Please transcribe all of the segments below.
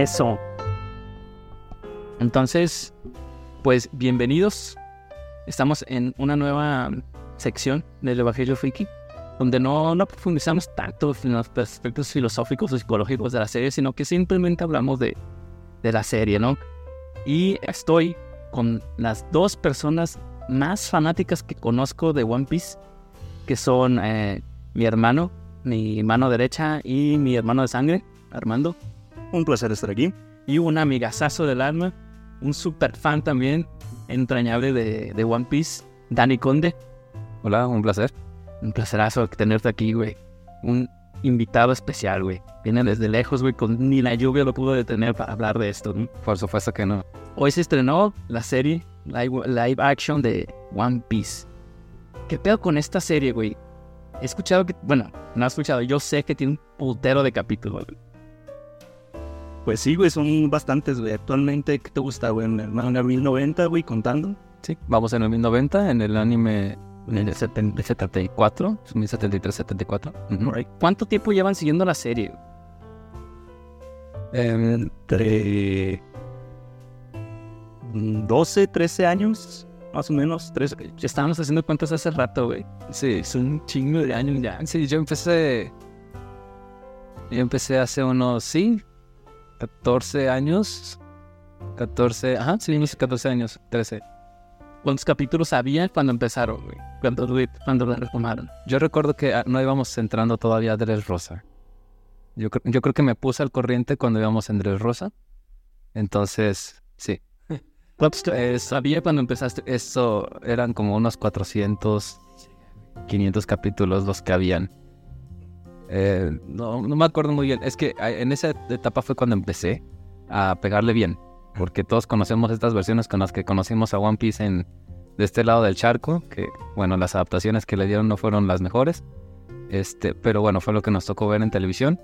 Eso. Entonces, pues bienvenidos. Estamos en una nueva sección del Evangelio Friki, donde no, profundizamos tanto en los aspectos filosóficos o psicológicos de la serie, sino que simplemente hablamos de, de la serie, ¿no? Y estoy con las dos personas más fanáticas que conozco de One Piece, que son eh, mi hermano, mi mano derecha y mi hermano de sangre, Armando. Un placer estar aquí. Y un amigazazo del alma, un super fan también, entrañable de, de One Piece, Dani Conde. Hola, un placer. Un placerazo tenerte aquí, güey. Un invitado especial, güey. Viene desde lejos, güey, con ni la lluvia lo pudo detener para hablar de esto. ¿no? Por supuesto que no. Hoy se estrenó la serie live, live action de One Piece. ¿Qué pedo con esta serie, güey? He escuchado que, bueno, no he escuchado, yo sé que tiene un putero de capítulos, güey. Pues sí, güey, son bastantes, güey. Actualmente, ¿qué te gusta, güey? En el manga 1090, güey, contando. Sí, vamos en el 1090, en el anime en el 70 74, 1073, 74. Ujú. Right. ¿Cuánto tiempo llevan siguiendo la serie? Entre 12, 13 años, más o menos. 13. Ya estábamos haciendo cuentas hace rato, güey. Sí, Es un chingo de años ya. sí, yo empecé. Yo empecé hace unos, sí, 14 años. 14, ajá, sí, unos 14 años, 13. ¿Cuántos capítulos había cuando empezaron, güey? Cuando, cuando la retomaron. Yo recuerdo que ah, no íbamos entrando todavía a Dressrosa. Yo, cre- yo creo que me puse al corriente cuando íbamos en Dressrosa. Entonces, sí. ¿Cuántos Eh, sabía cuando empezaste, eso eran como unos 400, 500 capítulos los que habían. Eh, no, no me acuerdo muy bien. Es que en esa etapa fue cuando empecé a pegarle bien. Porque todos conocemos estas versiones con las que conocimos a One Piece en, de este lado del charco. Que, bueno, las adaptaciones que le dieron no fueron las mejores. Este, pero bueno, fue lo que nos tocó ver en televisión.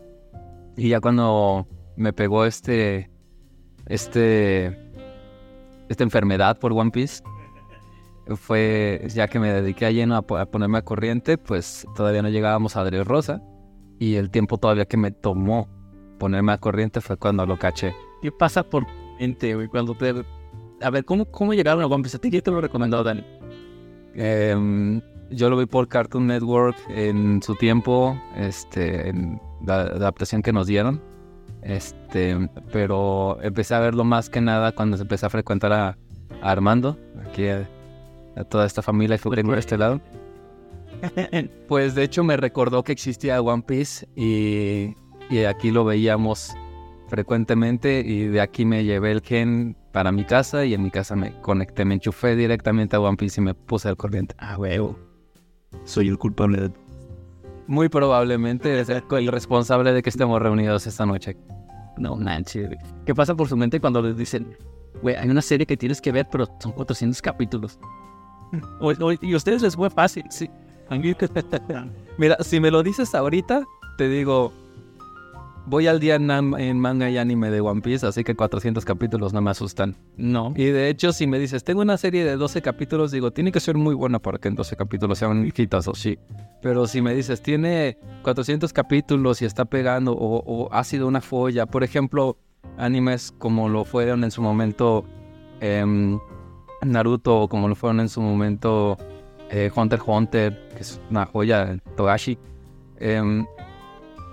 Y ya cuando me pegó este. Este esta enfermedad por One Piece. Fue ya que me dediqué a lleno a, a ponerme a corriente, pues todavía no llegábamos a Rosa Y el tiempo todavía que me tomó ponerme a corriente fue cuando lo caché. ¿Qué pasa por mente, güey? Cuando te... A ver, ¿cómo, cómo llegaron a One Piece? ¿A te lo recomendó, Dani? Em, yo lo vi por Cartoon Network en su tiempo, este, en la adaptación que nos dieron. Este, pero empecé a verlo más que nada cuando empecé a frecuentar a, a Armando, aquí a, a toda esta familia que tengo de este lado. Pues de hecho me recordó que existía One Piece y, y aquí lo veíamos frecuentemente y de aquí me llevé el gen para mi casa y en mi casa me conecté, me enchufé directamente a One Piece y me puse al corriente. Ah, huevo. Soy el culpable de Muy probablemente es el el responsable de que estemos reunidos esta noche. No manches. ¿Qué pasa por su mente cuando les dicen, güey, hay una serie que tienes que ver, pero son 400 capítulos? O- o- y a ustedes les fue fácil, sí. Mira, si me lo dices ahorita, te digo, voy al día en, manga y anime de One Piece, así que 400 capítulos no me asustan. no. Y de hecho, si me dices, tengo una serie de 12 capítulos, digo, tiene que ser muy buena para que en 12 capítulos sean hitazos, sí. Pero si me dices, tiene 400 capítulos y está pegando, o, o ha sido una folla, por ejemplo, animes como lo fueron en su momento em, Naruto, o como lo fueron en su momento eh, Hunter Hunter, que es una joya, Togashi. em,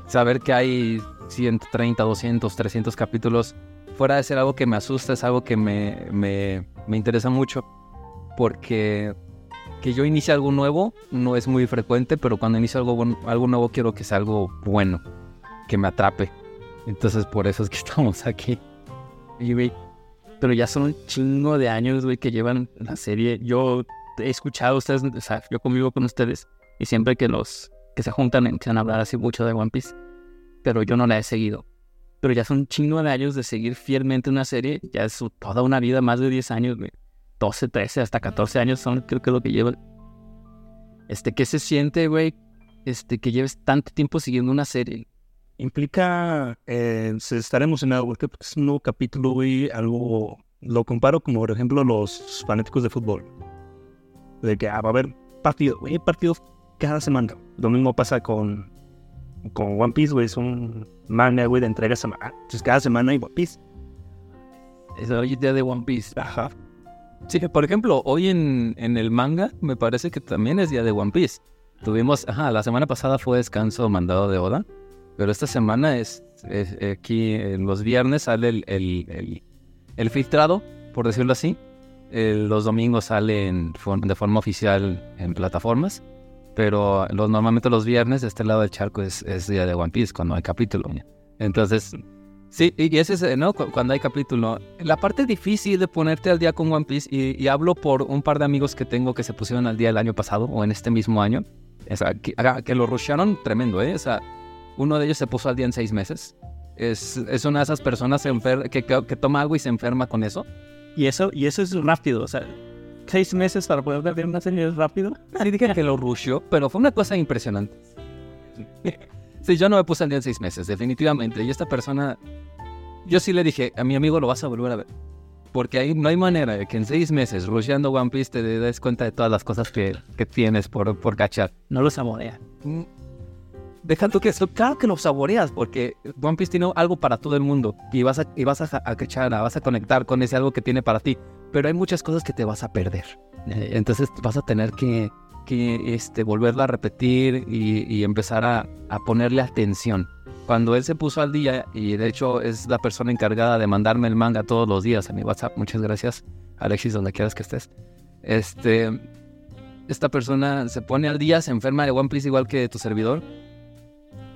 saber que hay 130, 200, 300 capítulos fuera de ser algo que me asusta, es algo que me, me, me interesa mucho. Porque que yo inicie algo nuevo no es muy frecuente, pero cuando inicio algo, algo nuevo quiero que sea algo bueno, que me atrape. Entonces por eso es que estamos aquí. Pero ya son un chingo de años, güey, que llevan la serie. Yo he escuchado ustedes, o sea, yo convivo con ustedes y siempre que los que se juntan empiezan a hablar así mucho de One Piece, pero yo no la he seguido. Pero ya son chingo de años de seguir fielmente una serie, ya es toda una vida, más de 10 años, güey. 12, 13, hasta 14 años son, creo que es lo que llevan. Este, ¿qué se siente, güey? Este, que lleves tanto tiempo siguiendo una serie. Implica eh, estar emocionado, güey, que es un nuevo capítulo, güey, algo... Lo comparo como, por ejemplo, los fanáticos de fútbol. De que ah, va a haber partido, güey, partidos cada semana. Lo mismo pasa con, con One Piece, güey, es un manga, güey, de entrega semanal. Entonces cada semana hay One Piece. Es hoy día de One Piece. Ajá. Sí, por ejemplo, hoy en, en el manga me parece que también es día de One Piece. Tuvimos, ajá, la semana pasada fue descanso mandado de Oda, pero esta semana es, es- aquí, en los viernes sale el, el, el- el filtrado, por decirlo así. Los domingos sale en for- de forma oficial en plataformas, pero normalmente los viernes de este lado del charco es, es día de One Piece, cuando hay capítulo. Entonces, sí, y ese es, ¿no? Cu- Cuando hay capítulo. La parte difícil de ponerte al día con One Piece, y, hablo por un par de amigos que tengo que se pusieron al día el año pasado o en este mismo año, o que, ah, que lo rusharon tremendo, ¿eh? O sea, uno de ellos se puso al día en seis meses. Es, una de esas personas que, que toma algo y se enferma con eso. Y eso, y eso es rápido, o sea, seis meses para poder ver una serie es rápido. Sí, dije que lo rusheó, pero fue una cosa impresionante. Sí, yo no me puse al día en seis meses, definitivamente. Y esta persona, yo sí le dije, a mi amigo lo vas a volver a ver. Porque ahí no hay manera de que en seis meses, rusheando One Piece, te des cuenta de todas las cosas que, que tienes por, por cachar. No lo saborea. Deja tú que eso, claro que lo saboreas, porque One Piece tiene algo para todo el mundo y vas a, y vas a, a cachar, vas a conectar con ese algo que tiene para ti. Pero hay muchas cosas que te vas a perder. Eh, Entonces vas a tener que, que este, volverla a repetir y, y empezar a, a ponerle atención. Cuando él se puso al día, y de hecho es la persona encargada de mandarme el manga todos los días a mi WhatsApp, muchas gracias, Alexis, donde quieras que estés. Este, esta persona se pone al día, se enferma de One Piece igual que tu servidor,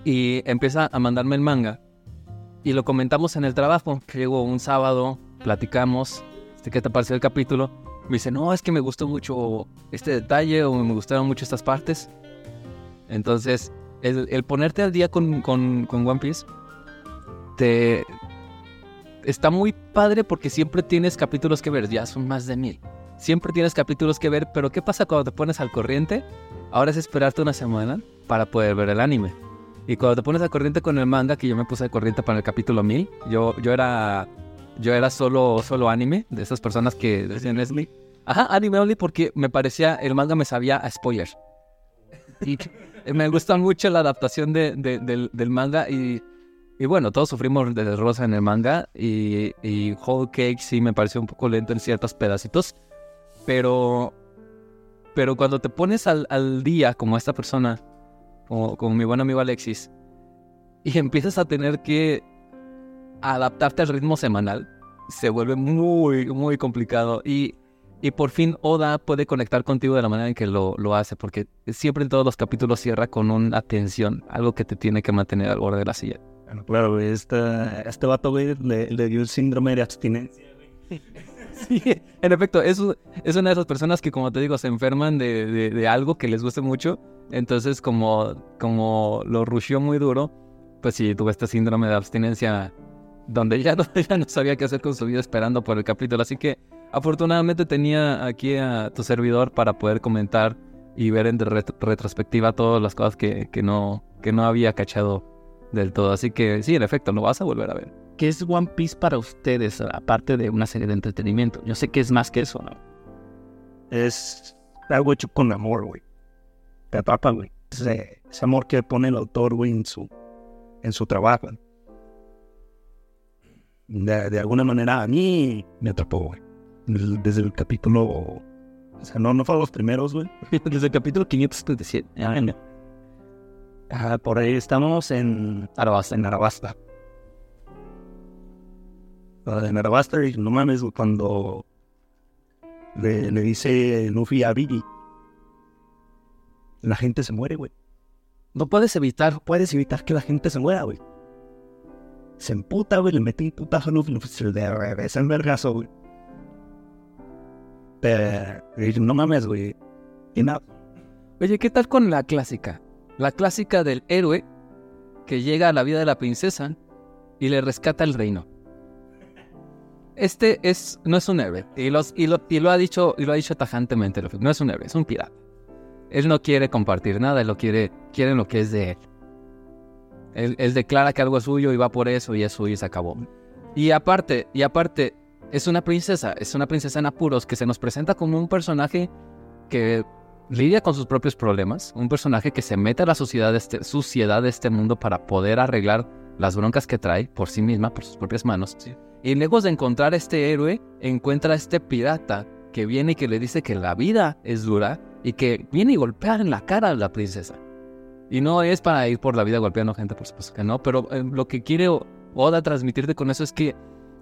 y empieza a mandarme el manga. Y lo comentamos en el trabajo. Llegó un sábado, platicamos, este, ¿qué te pareció el capítulo? Me dice, no, es que me gustó mucho este detalle o me gustaron mucho estas partes. Entonces, el, el ponerte al día con, con, con One Piece te está muy padre porque siempre tienes capítulos que ver, ya son más de mil. Siempre tienes capítulos que ver, pero ¿qué pasa cuando te pones al corriente? Ahora es esperarte una semana para poder ver el anime. Y cuando te pones al corriente con el manga, que yo me puse al corriente para el capítulo 1000, yo, yo era yo era solo, solo anime, de esas personas que decían Ajá, anime only porque me parecía, el manga me sabía a spoiler. Y me gusta mucho la adaptación de- del, del manga y, y bueno, todos sufrimos de rosa en el manga y, y Whole Cake sí me pareció un poco lento en ciertos pedacitos, pero, pero cuando te pones al, al día como esta persona, como, como mi buen amigo Alexis, y empiezas a tener que adaptarte al ritmo semanal, se vuelve muy, muy complicado. Y, y por fin Oda puede conectar contigo de la manera en que lo, lo hace, porque siempre en todos los capítulos cierra con una tensión, algo que te tiene que mantener al borde de la silla. Bueno, claro, esta, este vato, güey, le, le dio el síndrome de abstinencia. Sí, en efecto, es, es una de esas personas que, como te digo, se enferman de, de- de algo que les guste mucho. Entonces, como, como lo rusheó muy duro, pues sí, tuvo este síndrome de abstinencia donde ya no, ya no sabía qué hacer con su vida esperando por el capítulo. Así que, afortunadamente, tenía aquí a tu servidor para poder comentar y ver en ret- retrospectiva todas las cosas que, que, no, que no había cachado del todo. Así que, sí, en efecto, lo vas a volver a ver. ¿Qué es One Piece para ustedes, aparte de una serie de entretenimiento? Yo sé que es más que eso, ¿no? Es algo hecho con amor, güey. Te atrapa, güey. Ese, amor que pone el autor, güey, en su, en su trabajo. De, de alguna manera a mí me atrapó, güey. Desde, el capítulo... O sea, no, no fue los primeros, güey. Desde el capítulo 537. Ah. Ah, por ahí estamos en Arabasta, en Arabasta. Ah, En Arabasta, y no mames, cuando le, le dice Luffy a Biggie, la gente se muere, güey. No puedes evitar. Puedes evitar que la gente se muera, güey. Se emputa, güey, le mete un putazo a Luffy, Luffy se le el vergazo, güey. Pero, no mames, güey. Y nada, Oye, ¿qué tal con la clásica? La clásica del héroe que llega a la vida de la princesa y le rescata el reino. Este es, no es un héroe. Y, los, y, lo, y lo ha dicho, y lo ha dicho tajantemente. No es un héroe, es un pirata. Él no quiere compartir nada, él lo quiere, quiere lo que es de él. Él, él declara que algo es suyo y va por eso y es suyo y se acabó. Y aparte, y aparte, es una princesa, es una princesa en apuros que se nos presenta como un personaje que lidia con sus propios problemas, un personaje que se mete a la sociedad de este, suciedad de este mundo para poder arreglar las broncas que trae por sí misma, por sus propias manos. Y lejos de encontrar a este héroe, encuentra a este pirata que viene y que le dice que la vida es dura y que viene y golpea en la cara a la princesa. Y no es para ir por la vida golpeando gente, por supuesto que no, pero eh, lo que quiere Oda transmitirte con eso es que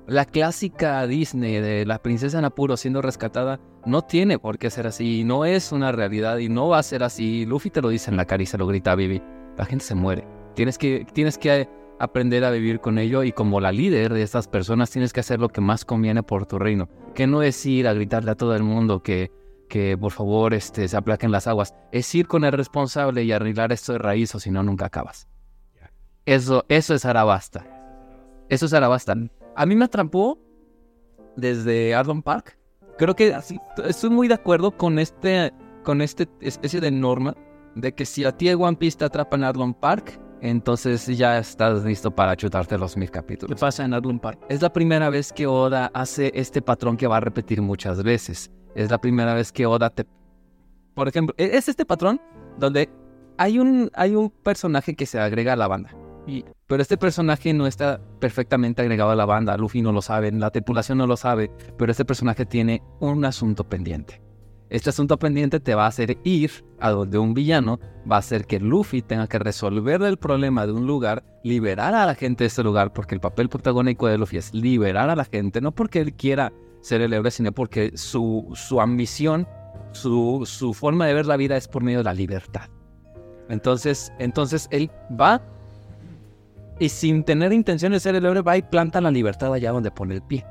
la clásica Disney de la princesa en apuro siendo rescatada no tiene por qué ser así, no es una realidad y no va a ser así. Luffy te lo dice en la cara y se lo grita a Vivi. La gente se muere. Tienes que, tienes que aprender a vivir con ello y como la líder de estas personas tienes que hacer lo que más conviene por tu reino. Que no es ir a gritarle a todo el mundo que, que por favor este, se aplaquen las aguas. Es ir con el responsable y arreglar esto de raíz o si no nunca acabas. Eso, eso es Arabasta. Eso es Arabasta. A mí me atrapó desde Ardon Park. Creo que así, estoy muy de acuerdo con este, con este especie de norma de que si a ti el One Piece te atrapa en Ardon Park, entonces ya estás listo para chutarte los mil capítulos. ¿Qué pasa en Ardon Park? Es la primera vez que Oda hace este patrón que va a repetir muchas veces. Es la primera vez que Oda te... Por ejemplo, e-, es este patrón donde hay un, hay un personaje que se agrega a la banda. pero este personaje no está perfectamente agregado a la banda. Luffy no lo sabe, la tripulación no lo sabe. Pero este personaje tiene un asunto pendiente. Este asunto pendiente te va a hacer ir a donde un villano va a hacer que Luffy tenga que resolver el problema de un lugar, liberar a la gente de ese lugar, porque el papel protagónico de Luffy es liberar a la gente, no porque él quiera ser el héroe, sino porque su, su ambición, su, su forma de ver la vida es por medio de la libertad. Entonces, entonces él va y sin tener intención de ser el héroe va y planta la libertad allá donde pone el pie.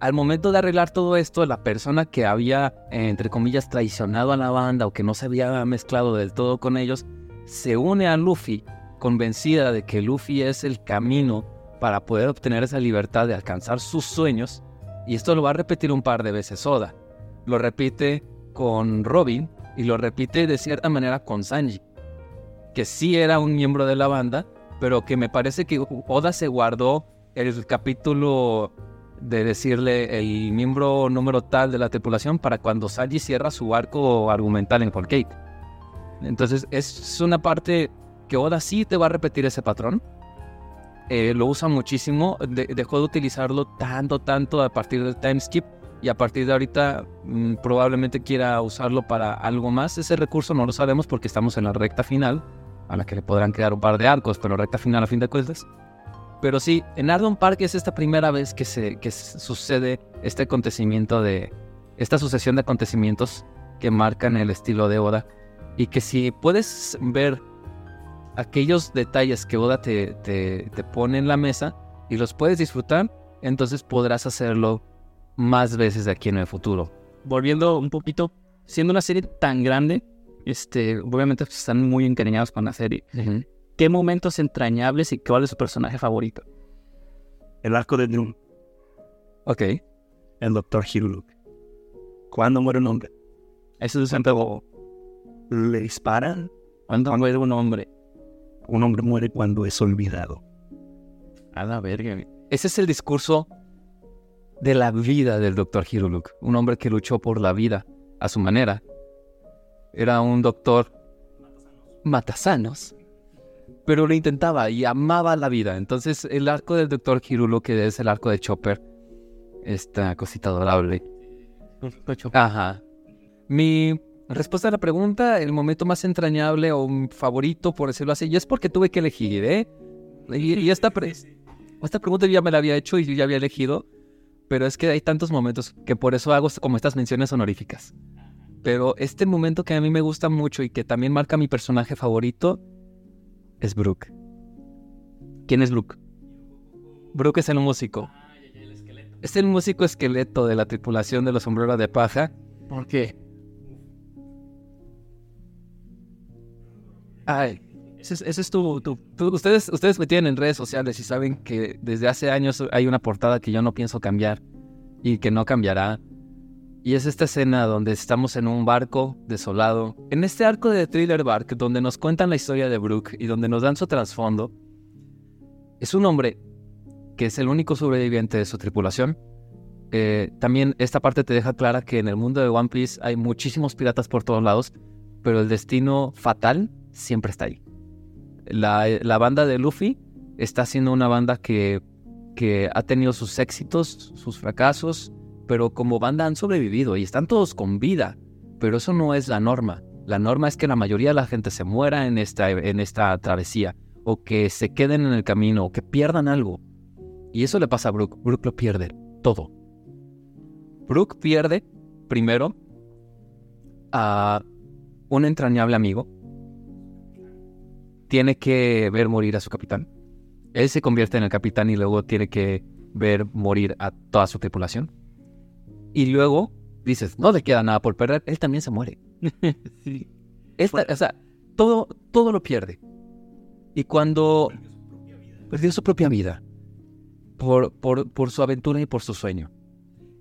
Al momento de arreglar todo esto, la persona que había, entre comillas, traicionado a la banda o que no se había mezclado del todo con ellos, se une a Luffy, convencida de que Luffy es el camino para poder obtener esa libertad de alcanzar sus sueños. Y esto lo va a repetir un par de veces Oda. Lo repite con Robin y lo repite de cierta manera con Sanji, que sí era un miembro de la banda, pero que me parece que Oda se guardó el capítulo de decirle el miembro número tal de la tripulación para cuando Sanji cierra su arco argumental en Whole Entonces es una parte que Oda sí te va a repetir ese patrón. Eh, lo usa muchísimo, dejó de utilizarlo tanto, tanto a partir del time skip y a partir de ahorita mm, probablemente quiera usarlo para algo más. Ese recurso no lo sabemos porque estamos en la recta final, a la que le podrán quedar un par de arcos, pero recta final a fin de cuentas. Pero sí, en Ardon Park es esta primera vez que, se, que sucede este acontecimiento de. esta sucesión de acontecimientos que marcan el estilo de Oda. Y que si puedes ver aquellos detalles que Oda te, te, te pone en la mesa y los puedes disfrutar, entonces podrás hacerlo más veces de aquí en el futuro. Volviendo un poquito, siendo una serie tan grande, este, obviamente están muy encariñados con la serie. ¿Qué momentos entrañables y cuál es su personaje favorito? El arco de Drum. Ok. El Doctor Hiruluk. ¿Cuándo muere un hombre? Eso es siempre Le disparan. ¿Cuándo muere un hombre? Un hombre muere cuando es olvidado. A la verga. Ese es el discurso de la vida del Doctor Hiruluk. Un hombre que luchó por la vida a su manera. Era un doctor matasanos pero lo intentaba y amaba la vida. Entonces, el arco del Doctor Hirulo, que es el arco de Chopper, esta cosita adorable. Ajá. Mi respuesta a la pregunta, el momento más entrañable o favorito, por decirlo así, y es porque tuve que elegir, ¿eh? Y, esta, esta pregunta ya me la había hecho y yo ya había elegido, pero es que hay tantos momentos que por eso hago como estas menciones honoríficas. Pero este momento que a mí me gusta mucho y que también marca mi personaje favorito es Brooke. ¿Quién es Brooke? Brooke es el músico. Es el músico esqueleto de la tripulación de los sombreros de paja. ¿Por qué? Ay, ese, es tu, ustedes, ustedes me tienen en redes sociales y saben que desde hace años hay una portada que yo no pienso cambiar y que no cambiará. Y es esta escena donde estamos en un barco desolado, en este arco de Thriller Bark, donde nos cuentan la historia de Brooke y donde nos dan su trasfondo. Es un hombre que es el único sobreviviente de su tripulación, eh, también esta parte te deja clara que en el mundo de One Piece hay muchísimos piratas por todos lados, pero el destino fatal siempre está ahí. La, banda de Luffy está siendo una banda que, que ha tenido sus éxitos, sus fracasos, pero como banda han sobrevivido y están todos con vida. Pero eso no es la norma. La norma es que la mayoría de la gente se muera en esta, en esta travesía, o que se queden en el camino, o que pierdan algo. Y eso le pasa a Brook. Brook lo pierde todo. Brook pierde, primero, a un entrañable amigo. Tiene que ver morir a su capitán. Él se convierte en el capitán y luego tiene que ver morir a toda su tripulación. Y luego dices, no le queda nada por perder, él también se muere. Sí. Esta- o sea, todo, todo lo pierde. Y cuando perdió su propia vida por, por, por su aventura y por su sueño.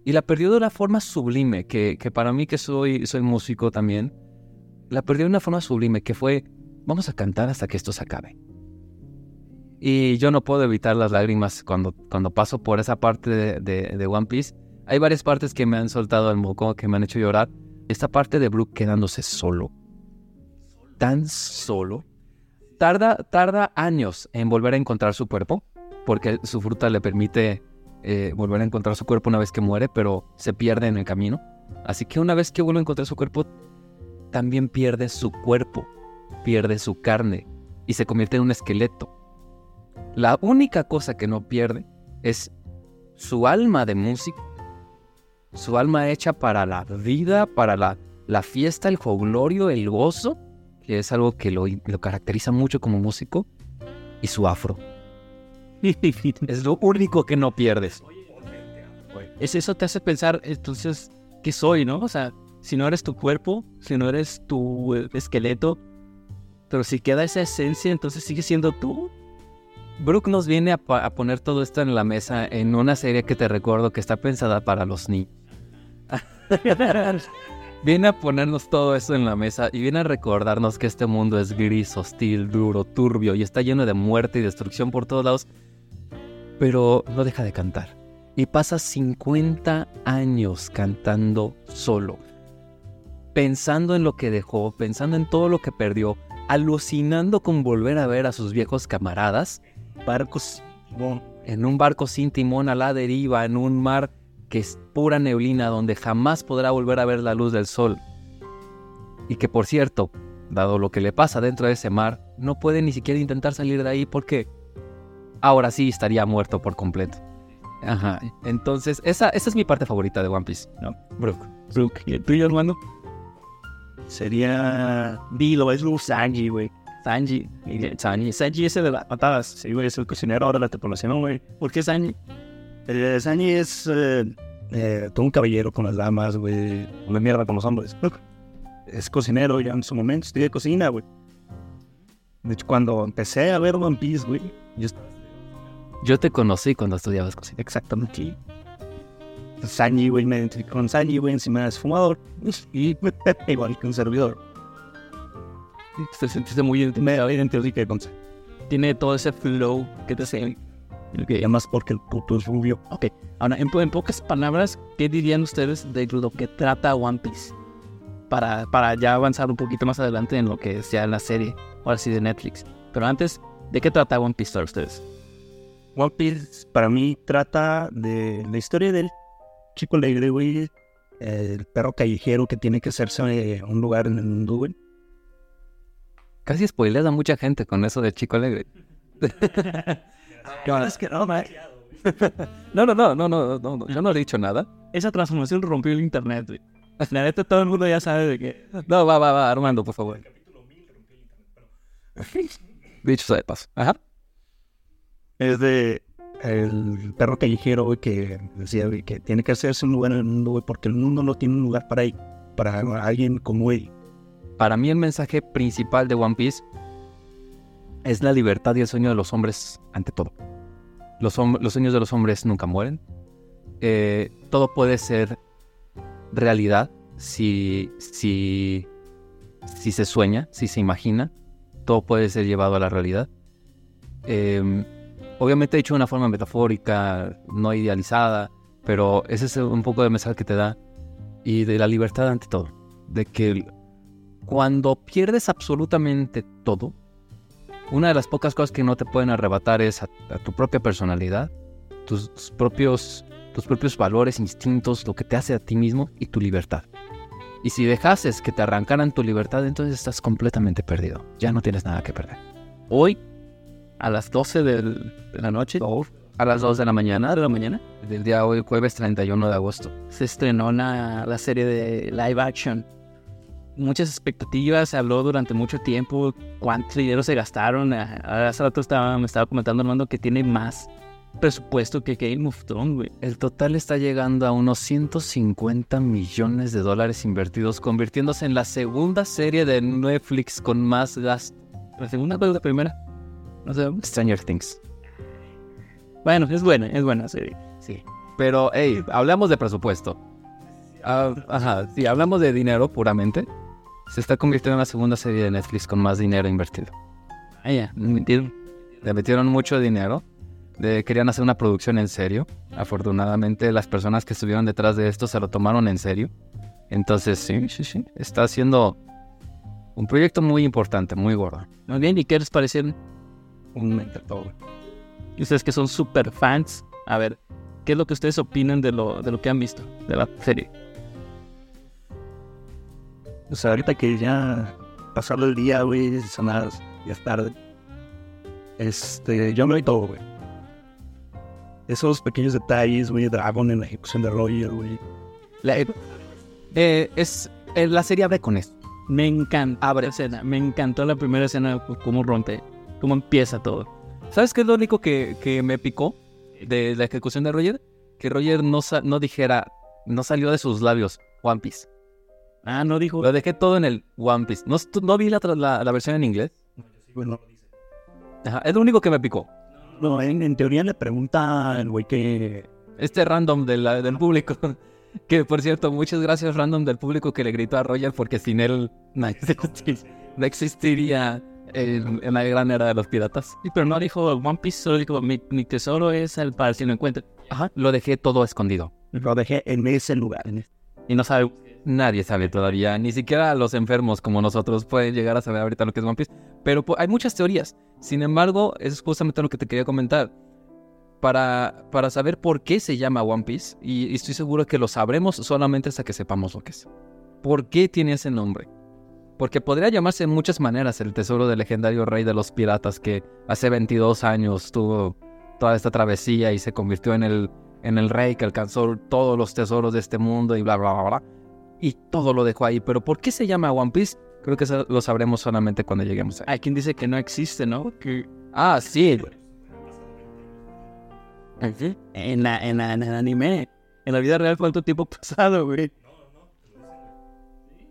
Y la perdió de una forma sublime, que, que para mí que soy, soy músico también, la perdió de una forma sublime, que fue, vamos a cantar hasta que esto se acabe. Y yo no puedo evitar las lágrimas cuando, cuando paso por esa parte de, One Piece. Hay varias partes que me han soltado el moco, que me han hecho llorar. Esta parte de Brook quedándose solo. Tan solo. Tarda, tarda años en volver a encontrar su cuerpo, porque su fruta le permite eh, volver a encontrar su cuerpo una vez que muere, pero se pierde en el camino. Así que una vez que vuelve a encontrar su cuerpo, también pierde su cuerpo, pierde su carne y se convierte en un esqueleto. La única cosa que no pierde es su alma de músico, su alma hecha para la vida, para la, la fiesta, el joglorio, el gozo, que es algo que lo, lo caracteriza mucho como músico, y su afro. Es lo único que no pierdes. Es eso te hace pensar, entonces, ¿qué soy, no? O sea, si no eres tu cuerpo, si no eres tu eh, esqueleto, pero si queda esa esencia, entonces sigue siendo tú. Brooke nos viene a, poner todo esto en la mesa en una serie que te recuerdo que está pensada para los niños. viene a ponernos todo eso en la mesa y viene a recordarnos que este mundo es gris, hostil, duro, turbio y está lleno de muerte y destrucción por todos lados. Pero no deja de cantar. Y pasa 50 años cantando solo. Pensando en lo que dejó, pensando en todo lo que perdió, alucinando con volver a ver a sus viejos camaradas Barcos. En un barco sin timón a la deriva, en un mar que es pura neblina, donde jamás podrá volver a ver la luz del sol. Y que por cierto, dado lo que le pasa dentro de ese mar, no puede ni siquiera intentar salir de ahí porque ahora sí estaría muerto por completo. Ajá. Entonces, esa, esa es mi parte favorita de One Piece. No. Brooke. Brooke, ¿y el tuyo, hermano? Sería. Dilo, es Lu Sanji, güey. Sanji. Sanji, Sanji ese de las patadas. Sí, güey, es el cocinero ahora de la tripulación, güey. ¿Por qué Sanji? Eh, Sanji es eh, eh, todo un caballero con las damas, güey. Una mierda con los hombres. Es cocinero ya en su momento, estudia cocina, güey. De hecho, cuando empecé a ver One Piece, güey, yo Yo te conocí cuando estudiabas cocina. exactamente. Sanji, güey, me identifico con Sanji, güey, encima es fumador. Y igual que un servidor. Te sentiste muy Me identificado. identifiqué con Sanji. Tiene todo ese flow que te hace... Y además porque el puto es rubio. Ok, ahora, en, po- en pocas palabras, ¿qué dirían ustedes de lo que trata One Piece? Para, para ya avanzar un poquito más adelante en lo que sea la serie, ahora sí de Netflix. Pero antes, ¿de qué trata One Piece para ustedes? One Piece para mí trata de la historia del chico alegre, güey. El perro callejero que tiene que hacerse eh, un lugar en el mundo, güey. Casi spoileas a mucha gente con eso de Chico Alegre. Es que no, man. No, no, no, no, no, no, no, yo no he dicho ncha Esa transformación rompió el internet, güey. La neta, todo el mundo ya sabe de qué. No, va, va, va, Armando, por favor. Dicho sea de paso. Ajá. Es de el perro callejero, güey, que decía, que tiene que hacerse un lugar en el mundo, porque el mundo no tiene un lugar para él, para alguien como él. Para mí el mensaje principal de One Piece es la libertad y el sueño de los hombres ante todo. Los, los sueños de los hombres nunca mueren. Eh, todo puede ser realidad si, si, si se sueña, si se imagina. Todo puede ser llevado a la realidad. Eh, obviamente dicho de una forma metafórica, no idealizada, pero ese es un poco de mensaje que te da y de la libertad ante todo. De que cuando pierdes absolutamente todo, una de las pocas cosas que no te pueden arrebatar es a, a tu propia personalidad, tus, tus propios, tus propios valores, instintos, lo que te hace a ti mismo y tu libertad. Y si dejases que te arrancaran tu libertad, entonces estás completamente perdido. Ya no tienes nada que perder. Hoy, a las 12 del- de la noche, A las 2 de la mañana, de la mañana, del día hoy, jueves 31 de agosto. se estrenó la, la serie de live action. Muchas expectativas, se habló durante mucho tiempo cuánto dinero se gastaron. A- Hace rato estaba, me estaba comentando Armando que tiene más presupuesto que Game of Thrones, güey. El total está llegando a unos 150 millones de dólares invertidos, convirtiéndose en la segunda serie de Netflix con más gasto. La segunda o la primera. No sé. Stranger Things. Bueno, es buena, es buena serie. Sí. Pero, hey, hablamos de presupuesto. Ah, ajá, si hablamos de dinero puramente, se está convirtiendo en la segunda serie de Netflix con más dinero invertido. Vaya, mentira. Le metieron mucho dinero. de- querían hacer una producción en serio. Afortunadamente, las personas que estuvieron detrás de esto se lo tomaron en serio. Entonces, sí, sí, sí. Está haciendo un proyecto muy importante, muy gordo. Muy bien, ¿y qué les parecieron? Me encantó, güey. Y ustedes que son super fans, a ver, ¿qué es lo que ustedes opinan de lo, de lo que han visto de la serie? O sea, ahorita que ya pasado el día, güey, son las, ya es tarde. Este, yo me doy todo, güey. Esos pequeños detalles, güey, Dragon en la ejecución de Roger, güey. La- eh, es, eh, la serie abre con eso. Me encanta la escena, me encantó la primera escena, c- cómo rompe, cómo empieza todo. ¿Sabes qué es lo único que, que me picó de la ejecución de Roger? Que Roger no, sa- no dijera, no salió de sus labios One Piece. Ah, no dijo. Lo dejé todo en el One Piece. No, no vi la, la, la versión en inglés. Bueno, Ajá, es lo único que me picó. no, en, en teoría le pregunta al güey que Este random de la- del público. Que por cierto, muchas gracias random del público que le gritó a Roger porque sin él no existiría en la gran era de los piratas. Pero no dijo One Piece, solo dijo mi, mi tesoro es el para si lo encuentro. Ajá, lo dejé todo escondido. lo dejé en ese lugar. Y no sabe. Nadie sabe todavía, ni siquiera los enfermos como nosotros pueden llegar a saber ahorita lo que es One Piece. Pero po- hay muchas teorías. Sin embargo, eso es justamente lo que te quería comentar. Para, para saber por qué se llama One Piece, y, y estoy seguro que lo sabremos solamente hasta que sepamos lo que es. ¿Por qué tiene ese nombre? Porque podría llamarse de muchas maneras el tesoro del legendario rey de los piratas que hace 22 años tuvo toda esta travesía y se convirtió en el, en el rey que alcanzó todos los tesoros de este mundo y bla, bla, bla, bla y todo lo dejó ahí. Pero ¿por qué se llama One Piece? Creo que eso lo sabremos solamente cuando lleguemos ahí. Hay quien dice que no existe, ¿no? Que Ah, sí. en, la, en, la- en el anime, en la vida real, ¿cuánto tiempo ha pasado, güey?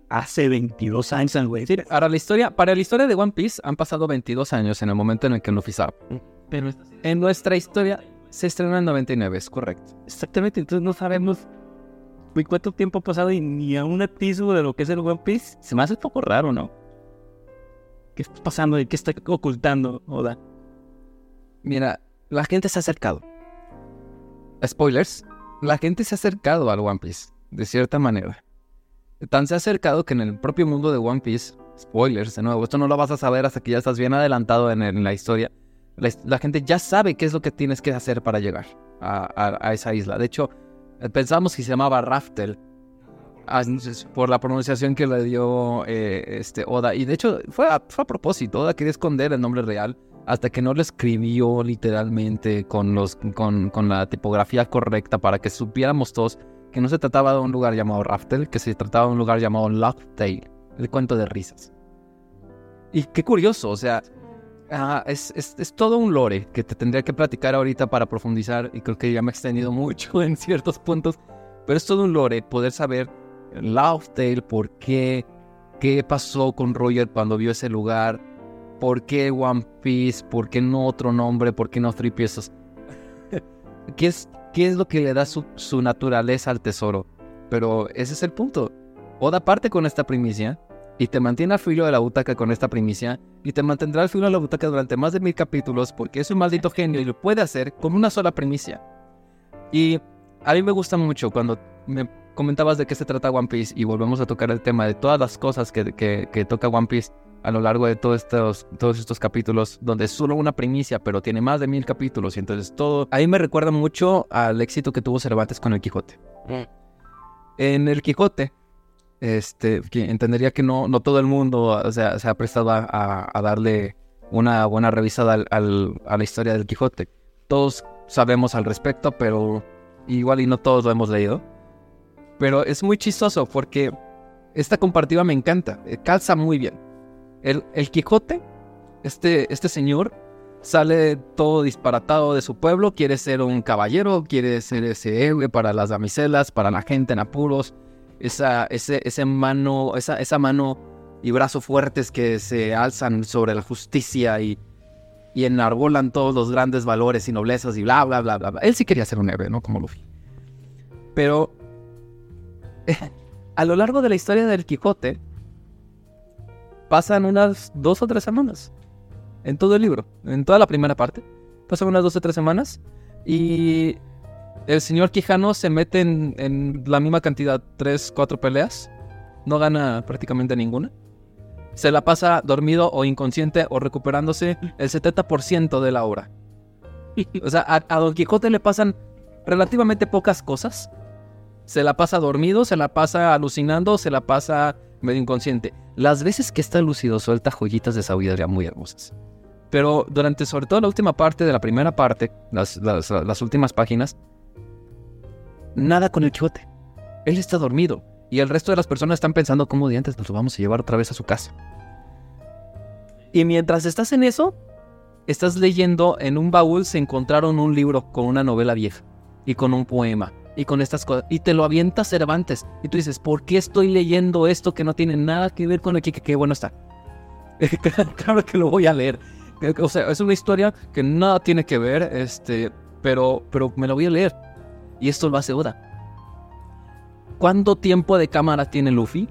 Hace 22 años, güey. Sí, Para la historia, para la historia de One Piece han pasado 22 años en el momento en el que Luffy sabe. Pero En nuestra historia se estrenó en 99, es correcto. exactamente, entonces no sabemos cuánto tiempo ha pasado y ni a un atisbo de lo que es el One Piece. Se me hace un poco raro, ¿no? ¿Qué está pasando y qué está ocultando Oda? Mira, la gente se ha acercado. Spoilers, la gente se ha acercado al One Piece, de cierta manera. Tan se ha acercado que en el propio mundo de One Piece, spoilers, de nuevo, esto no lo vas a saber hasta que ya estás bien adelantado en, la historia. La, gente ya sabe qué es lo que tienes que hacer para llegar a, esa isla. De hecho, eh, pensamos que se llamaba Raftel ah, por la pronunciación que le dio eh, este Oda. Y de hecho, fue a, propósito. Oda quería esconder el nombre real hasta que no lo escribió literalmente con, los, con la tipografía correcta para que supiéramos todos que no se trataba de un lugar llamado Raftel, que se trataba de un lugar llamado Locktail, el cuento de risas. Y qué curioso, o sea, ah, es, es, es todo un lore que te tendría que platicar ahorita para profundizar, y creo que ya me he extendido mucho en ciertos puntos, pero es todo un lore poder saber Locktail, por qué, qué pasó con Roger cuando vio ese lugar, por qué One Piece, por qué no otro nombre, por qué no Three Pieces. ¿Qué es, qué es lo que le da su, su naturaleza al tesoro? Pero ese es el punto. Oda parte con esta primicia y te mantiene al filo de la butaca con esta primicia y te mantendrá al filo de la butaca durante más de mil capítulos porque es un maldito genio y lo puede hacer con una sola primicia. Y a mí me gusta mucho cuando me comentabas de qué se trata One Piece y volvemos a tocar el tema de todas las cosas que, que, que toca One Piece a lo largo de todos estos, todos estos capítulos, donde es solo una primicia, pero tiene más de mil capítulos, y entonces todo... Ahí me recuerda mucho al éxito que tuvo Cervantes con el Quijote. En el Quijote, este, que entendería que no, no todo el mundo o sea, se ha prestado a, a darle una buena revisada al, al, a la historia del Quijote. Todos sabemos al respecto, pero igual y no todos lo hemos leído. Pero es muy chistoso porque esta compartida me encanta, eh, calza muy bien. El, el Quijote, este, este señor, sale todo disparatado de su pueblo, quiere ser un caballero, quiere ser ese héroe para las damiselas, para la gente en apuros, esa, ese, ese mano, esa, esa mano y brazos fuertes que se alzan sobre la justicia y, y enarbolan todos los grandes valores y noblezas y bla, bla, bla, bla. Él sí quería ser un héroe, ¿no? Como Luffy. Pero a lo largo de la historia del Quijote, pasan unas dos o tres semanas. En todo el libro, en toda la primera parte. Pasan unas dos o tres semanas. Y el señor Quijano se mete en, en la misma cantidad, tres, cuatro peleas. No gana prácticamente ninguna. Se la pasa dormido o inconsciente o recuperándose el 70% de la obra. O sea, a, a Don Quijote le pasan relativamente pocas cosas. Se la pasa dormido, se la pasa alucinando, se la pasa medio inconsciente. Las veces que está lúcido suelta joyitas de sabiduría muy hermosas. Pero durante sobre todo la última parte de la primera parte, las, las, últimas páginas, nada con el Quijote. Él está dormido y el resto de las personas están pensando cómo de antes nos lo vamos a llevar otra vez a su casa. Y mientras estás en eso, estás leyendo en un baúl se encontraron un libro con una novela vieja y con un poema y con estas cosas y te lo avienta Cervantes y tú dices, ¿por qué estoy leyendo esto que no tiene nada que ver con el que qué bueno está? claro que lo voy a leer. O sea, es una historia que nada tiene que ver, este, pero, pero me lo voy a leer. Y esto lo hace Oda. ¿Cuánto tiempo de cámara tiene Luffy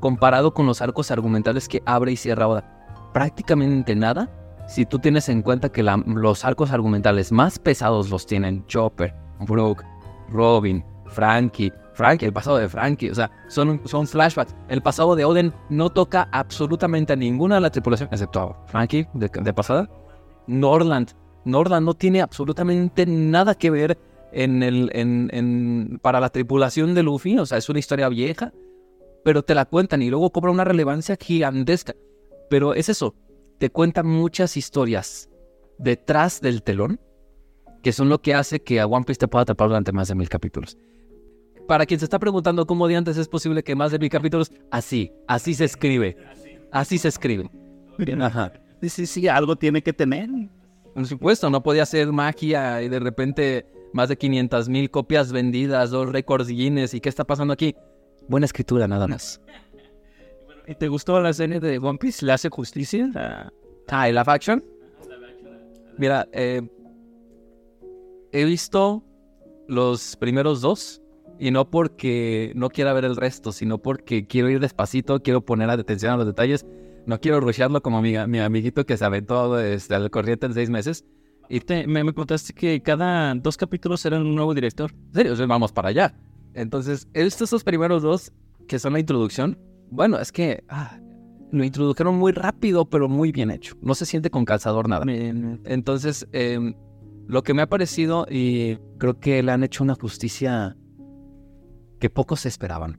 comparado con los arcos argumentales que abre y cierra Oda? Prácticamente nada. Si tú tienes en cuenta que la, los arcos argumentales más pesados los tienen Chopper, Brook, Robin, Frankie, Frankie, el pasado de Frankie, o sea, son, son flashbacks. El pasado de Oden no toca absolutamente a ninguna de la tripulación, excepto a Frankie de, de pasada. Norland, Norland no tiene absolutamente nada que ver en el, en, en, para la tripulación de Luffy, o sea, es una historia vieja, pero te la cuentan y luego cobra una relevancia gigantesca. Pero es eso, te cuentan muchas historias detrás del telón, que son lo que hace que a One Piece te pueda atrapar durante más de mil capítulos. Para quien se está preguntando cómo de antes es posible que más de mil capítulos, así, así se escribe. Así se escribe. Ajá. Sí, sí, algo tiene que tener. Por supuesto, no podía ser magia y de repente más de 500 mil copias vendidas, dos récords Guinness. ¿Y qué está pasando aquí? Buena escritura, nada más. ¿Y te gustó la serie de One Piece? ¿Le hace justicia? Ah, ¿y la faction? Mira, eh, he visto los primeros dos y no porque no quiera ver el resto, sino porque quiero ir despacito, quiero poner atención a los detalles, no quiero rushearlo como mi, mi amiguito que se aventó desde el corriente en seis meses. Y te, me, me, contaste que cada dos capítulos era un nuevo director. ¿En serio? Entonces vamos para allá. Entonces, estos dos primeros dos, que son la introducción, bueno, es que ah, lo introdujeron muy rápido, pero muy bien hecho. No se siente con calzador nada. Entonces, eh, lo que me ha parecido, y creo que le han hecho una justicia que pocos esperaban.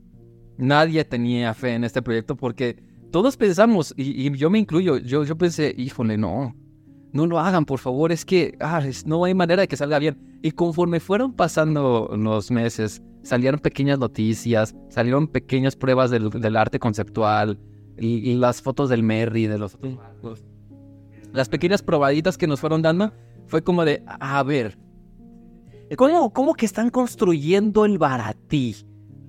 Nadie tenía fe en este proyecto porque todos pensamos, y, y yo me incluyo, yo, yo pensé, híjole, no, no lo hagan, por favor, es que ah, es, no hay manera de que salga bien. Y conforme fueron pasando los meses, salieron pequeñas noticias, salieron pequeñas pruebas del, del arte conceptual, y, y, las fotos del Merry, de los, los, Las pequeñas probaditas que nos fueron dando, fue como de, a ver, ¿cómo, cómo que están construyendo el baratí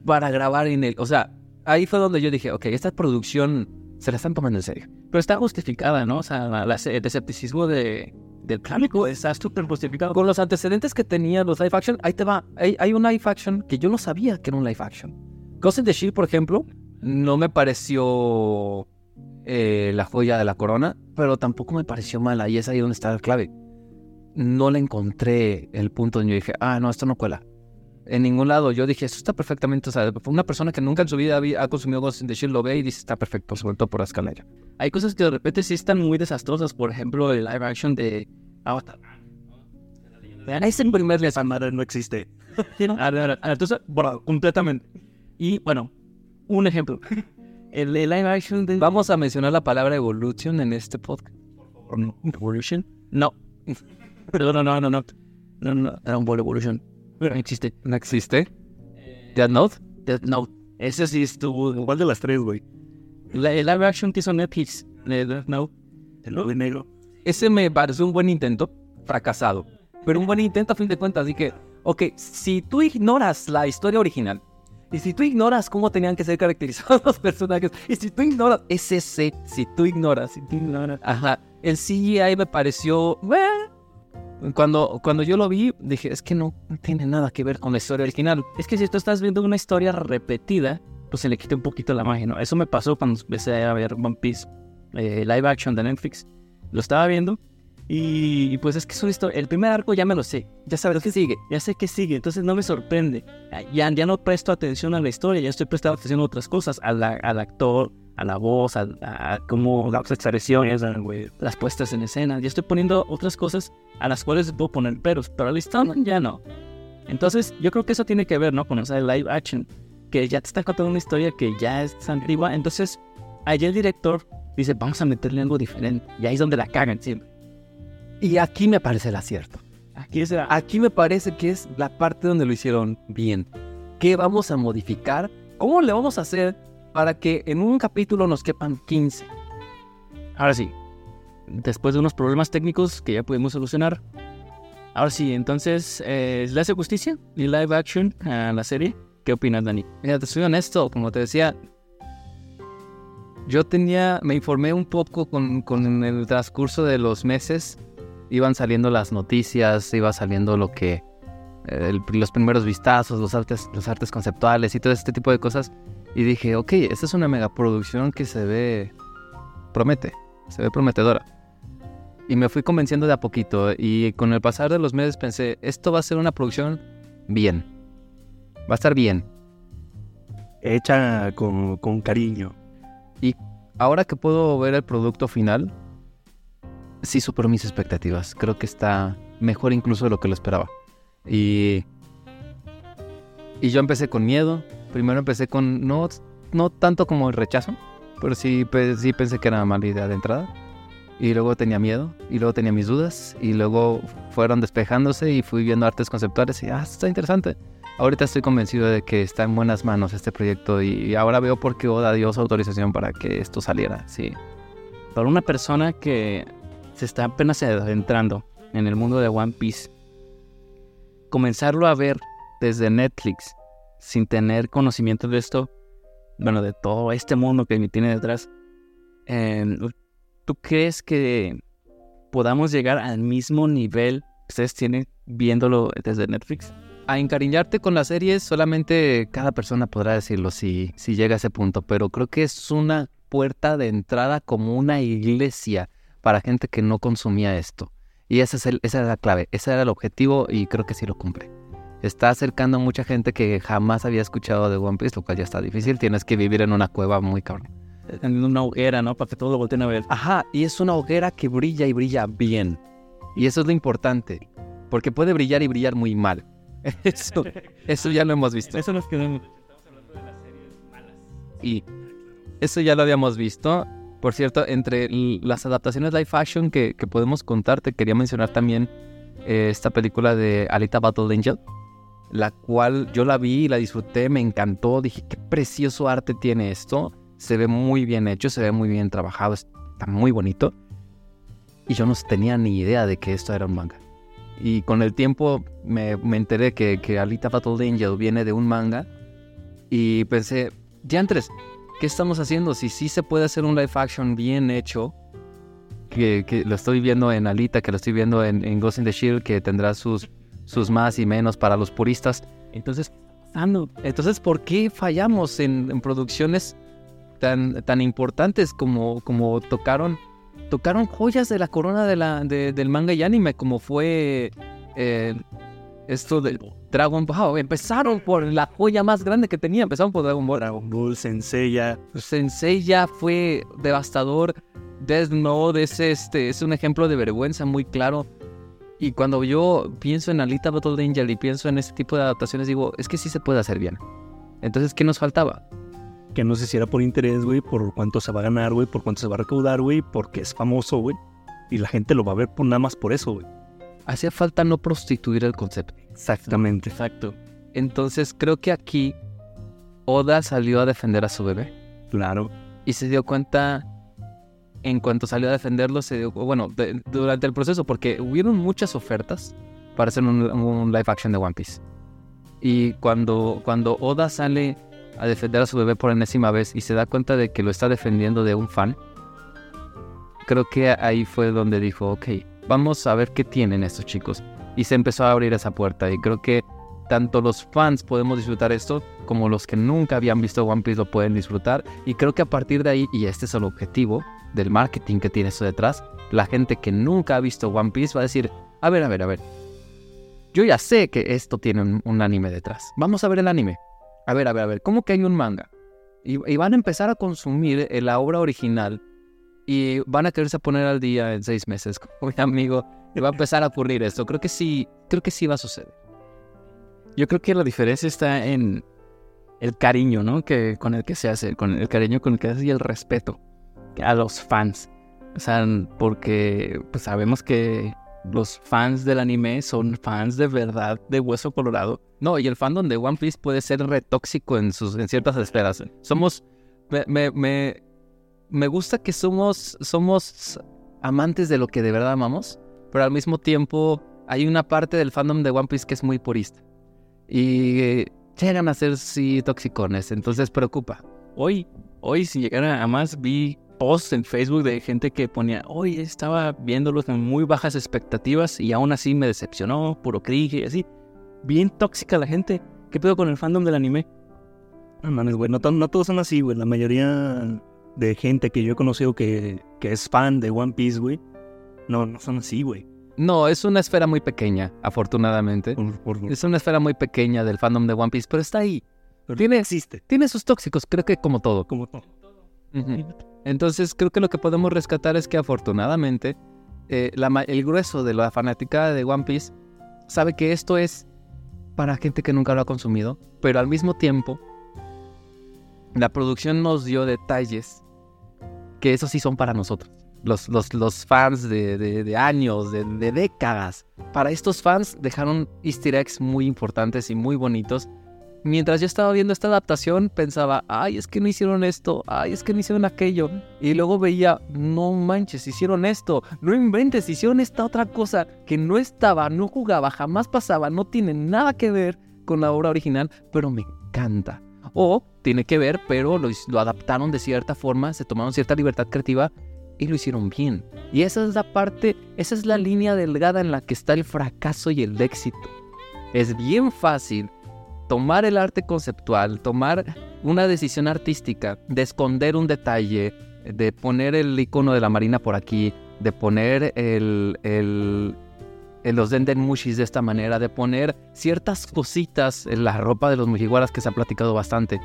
para grabar en él? O sea, ahí fue donde yo dije, ok, esta producción se la están tomando en serio. Pero está justificada, ¿no? O sea, el escepticismo de, del público está súper justificado. Con los antecedentes que tenían los live action, ahí te va. Hay, hay, un live action que yo no sabía que era un live action. Ghost in the Shield, por ejemplo, no me pareció eh, la joya de la corona, pero tampoco me pareció mala. Y es ahí donde está la clave. No le encontré el punto donde yo dije, ah, no, esto no cuela. En ningún lado. Yo dije, esto está perfectamente. O sea, una persona que nunca en su vida ha consumido Ghost in the Shield lo ve y dice, está perfecto, sobre todo por la escalera. Hay cosas que de repente sí están muy desastrosas. Por ejemplo, el live action de Avatar. Es el primer Esa madre no existe. Entonces, borrado, completamente. Y bueno, un ejemplo. El, el live action de. Vamos a mencionar la palabra evolution en este podcast. Evolution? No. No, no, no, no, no. No, no, Dragon Ball Evolution. No existe. ¿No existe? Death Note. Death Note. Ese sí estuvo. ¿Cuál de las tres, güey? La- el live action que hizo Netflix de Death Note. El de negro. Ese me pareció un buen intento, fracasado. Pero un buen intento a fin de cuentas. Así que, ok, si tú ignoras la historia original, y si tú ignoras cómo tenían que ser caracterizados los personajes, y si tú ignoras ese set, si tú ignoras, si tú ignoras, ajá, el CGI me pareció, "Bueno". Cuando, cuando yo lo vi, dije, es que no tiene nada que ver con la historia original. Es que si tú estás viendo una historia repetida, pues se le quita un poquito la magia, ¿no? Eso me pasó cuando empecé a ver One Piece eh, live action de Netflix. Lo estaba viendo y, y pues es que es una historia. El primer arco ya me lo sé. Ya sabes qué sigue. Ya sé qué sigue. Entonces no me sorprende. Ya, ya no presto atención a la historia. Ya estoy prestando atención a otras cosas. a la- al actor, a la voz, a, a cómo Las expresiones, güey. las puestas en escena. Ya estoy poniendo otras cosas a las cuales puedo poner peros, pero a la historia ya no. Entonces, yo creo que eso tiene que ver, ¿no? Con esa live action, que ya te está contando una historia que ya es antigua. Entonces, allí el director dice, vamos a meterle algo diferente. Y ahí es donde la cagan siempre. Y aquí me parece el acierto. Aquí es la- Aquí me parece que es la parte donde lo hicieron bien. ¿Qué vamos a modificar? ¿Cómo le vamos a hacer para que en un capítulo nos quepan 15? Ahora sí, después de unos problemas técnicos que ya pudimos solucionar. Ahora sí, entonces, eh, ¿le hace justicia y live action a la serie? ¿Qué opinas, Dani? Mira, te soy honesto, como te decía, yo tenía, me informé un poco con, con el transcurso de los meses, iban saliendo las noticias, iba saliendo lo que, eh, los primeros vistazos, los artes, los artes conceptuales y todo este tipo de cosas, y dije, ok, esta es una megaproducción que se ve, promete, se ve prometedora. Y me fui convenciendo de a poquito, y con el pasar de los meses pensé, esto va a ser una producción bien, va a estar bien. Hecha con, con cariño. ahora que puedo ver el producto final, sí superó mis expectativas. Creo que está mejor incluso de lo que lo esperaba. Y, y yo empecé con miedo. Primero empecé con, no, no tanto como el rechazo, pero sí, pe- sí pensé que era mala idea de entrada. Y luego tenía miedo, y luego tenía mis dudas, y luego fueron despejándose y fui viendo artes conceptuales y, ah, está interesante. Ahorita estoy convencido de que está en buenas manos este proyecto y ahora veo por qué Oda dio su autorización para que esto saliera. Sí. Para una persona que se está apenas adentrando en el mundo de One Piece, comenzarlo a ver desde Netflix sin tener conocimiento de esto, bueno, de todo este mundo que tiene detrás, eh, ¿tú crees que podamos llegar al mismo nivel que ustedes tienen viéndolo desde Netflix? A encariñarte con la serie solamente cada persona podrá decirlo si, si llega a ese punto, pero creo que es una puerta de entrada como una iglesia para gente que no consumía esto. Y esa, es la clave, ese era el objetivo y creo que sí lo cumple. Está acercando a mucha gente que jamás había escuchado de One Piece, lo cual ya está difícil. Tienes que vivir en una cueva muy cabrón. En una hoguera, ¿no? Para que todos lo volteen a ver. Ajá, y es una hoguera que brilla y brilla bien. Y eso es lo importante, porque puede brillar y brillar muy mal. Eso, eso ya lo hemos visto. Eso nos quedamos. Y eso ya lo habíamos visto. Por cierto, entre las adaptaciones live action que, que podemos contar, te quería mencionar también eh, esta película de Alita Battle Angel, la cual yo la vi la disfruté, me encantó. Dije, qué precioso arte tiene esto. Se ve muy bien hecho, se ve muy bien trabajado, está muy bonito. Y yo no tenía ni idea de que esto era un manga. Y con el tiempo me, me enteré que, que Alita Battle Angel viene de un manga. Y pensé, diantres, ¿qué estamos haciendo? Si sí se puede hacer un live action bien hecho, que, que lo estoy viendo en Alita, que lo estoy viendo en, en Ghost in the Shield, que tendrá sus, sus más y menos para los puristas. Entonces, pasando. Entonces, ¿por qué fallamos en, en producciones tan, tan importantes como, como tocaron, tocaron joyas de la corona de la, de- del manga y anime, como fue eh, esto del Dragon Ball. Empezaron por la joya más grande que tenía, empezaron por Dragon Ball. Dragon Ball, Senseiya. Sensei ya fue devastador. Death Note es, este, es un ejemplo de vergüenza muy claro. Y cuando yo pienso en Alita Battle Angel y pienso en este tipo de adaptaciones, digo, es que sí se puede hacer bien. Entonces, ¿qué nos faltaba? Que no se hiciera por interés, güey, por cuánto se va a ganar, güey, por cuánto se va a recaudar, güey, porque es famoso, güey. Y la gente lo va a ver por nada más por eso, güey. Hacía falta no prostituir el concepto. Exactamente. Exacto. Entonces, creo que aquí Oda salió a defender a su bebé. Claro. y se dio cuenta en cuanto salió a defenderlo, bueno, durante el proceso, porque hubieron muchas ofertas para hacer un, un live action de One Piece. Y cuando, cuando Oda sale a defender a su bebé por enésima vez y se da cuenta de que lo está defendiendo de un fan, creo que ahí fue donde dijo, ok, vamos a ver qué tienen estos chicos. Y se empezó a abrir esa puerta y creo que tanto los fans podemos disfrutar esto como los que nunca habían visto One Piece lo pueden disfrutar. Y creo que a partir de ahí, y este es el objetivo del marketing que tiene esto detrás, la gente que nunca ha visto One Piece va a decir, a ver, a ver, a ver. Yo ya sé que esto tiene un, anime detrás. Vamos a ver el anime. A ver, a ver, a ver, ¿cómo que hay un manga? Y, van a empezar a consumir eh, la obra original y van a quererse poner al día en seis meses, como mi amigo. Y va a empezar a ocurrir esto. Creo que sí, creo que sí va a suceder. Yo creo que la diferencia está en el cariño, ¿no? Que, con el que se hace, con el cariño con el que se hace y el respeto a los fans. O sea, porque pues, sabemos que los fans del anime son fans de verdad de Hueso Colorado. No, y el fandom de One Piece puede ser retóxico en, en ciertas esferas. Somos. Me, me, me, me gusta que somos, somos amantes de lo que de verdad amamos, pero al mismo tiempo hay una parte del fandom de One Piece que es muy purista. Y llegan a ser, sí, toxicones. Entonces preocupa. Hoy, hoy sin llegar a, a más, vi posts en Facebook de gente que ponía, hoy estaba viéndolos con muy bajas expectativas y aún así me decepcionó, puro cringe y así. Bien tóxica la gente. ¿Qué pedo con el fandom del anime? No mames, güey. No, no todos son así, güey. La mayoría de gente que yo he conocido que, que es fan de One Piece, güey. No, no son así, güey. No, es una esfera muy pequeña, afortunadamente. Por- por- Es una esfera muy pequeña del fandom de One Piece, pero está ahí. pero tiene- existe. Tiene sus tóxicos, creo que como todo. Como todo. Entonces creo que lo que podemos rescatar es que afortunadamente eh, el grueso de la fanática de One Piece sabe que esto es para gente que nunca lo ha consumido, pero al mismo tiempo la producción nos dio detalles que esos sí son para nosotros. Los, los, los fans de, de- años, de décadas. Para estos fans dejaron easter eggs muy importantes y muy bonitos mientras yo estaba viendo esta adaptación, pensaba, ay, es que no hicieron esto, ay, es que no hicieron aquello. Y luego veía, no manches, hicieron esto, no inventes, hicieron esta otra cosa que no estaba, no jugaba, jamás pasaba, no tiene nada que ver con la obra original, pero me encanta. O tiene que ver, pero lo, lo adaptaron de cierta forma, se tomaron cierta libertad creativa y lo hicieron bien. Y esa es la parte, esa es la línea delgada en la que está el fracaso y el éxito. Es bien fácil tomar el arte conceptual, tomar una decisión artística, de esconder un detalle, de poner el icono de la marina por aquí, de poner el, el, el- los de esta manera, de poner ciertas cositas en la ropa de los Mujiwaras que se ha platicado bastante,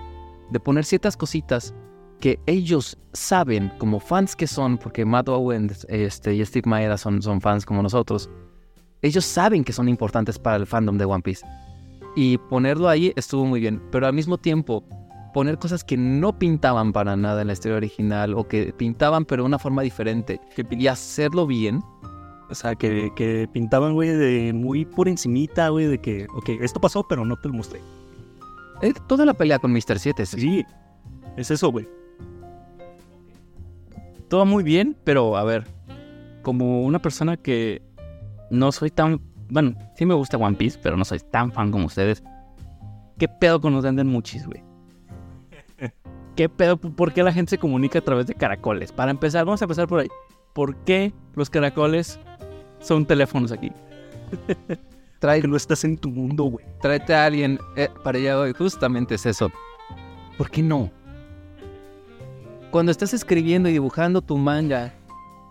de poner ciertas cositas que ellos saben, como fans que son, porque Matt Owen este, y Steve Maeda son, son fans como nosotros, ellos saben que son importantes para el fandom de One Piece. Y ponerlo ahí estuvo muy bien, pero al mismo tiempo poner cosas que no pintaban para nada en la historia original o que pintaban pero de una forma diferente y hacerlo bien, O sea, que, que pintaban, güey, de muy por encimita, güey, de que, ok, esto pasó, pero no te lo mostré. eh, toda la pelea con Mr. 7 es Sí, es eso, güey. Todo muy bien, pero a ver, como una persona que no soy tan... Bueno, sí me gusta One Piece, pero no soy tan fan como ustedes. ¿Qué pedo con los Muchis, güey? ¿Qué pedo? ¿Por qué la gente se comunica a través de caracoles? Para empezar, vamos a empezar por ahí. ¿Por qué los caracoles son teléfonos aquí? trae, Que no estás en tu mundo, güey. tráete a alguien eh, para allá hoy, justamente es eso. ¿Por qué no? Cuando estás escribiendo y dibujando tu manga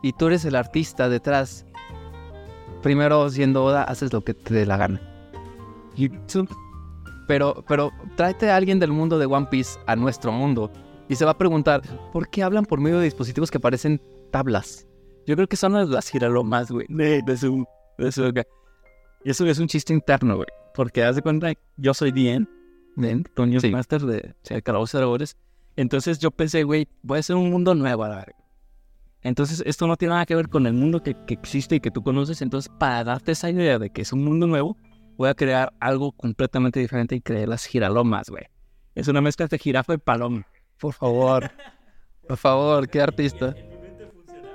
y tú eres el artista detrás, primero siendo Oda, haces lo que te dé la gana. YouTube. Pero, pero tráete a alguien del mundo de One Piece a nuestro mundo y se va a preguntar, ¿por qué hablan por medio de dispositivos que parecen tablas? Yo creo que son las, giralomas, güey, de, de su, de su... Y eso es un chiste interno, güey. Porque haz de cuenta, yo soy Dien, Dien, Toño Sí. Master de de Dragones. Entonces yo pensé, güey, voy a hacer un mundo nuevo a la verga. Entonces esto no tiene nada que ver con el mundo que, que existe y que tú conoces. Entonces para darte esa idea de que es un mundo nuevo, voy a crear algo completamente diferente y creé las giralomas, güey. Es una mezcla de jirafa y paloma. Por favor, por favor, qué artista.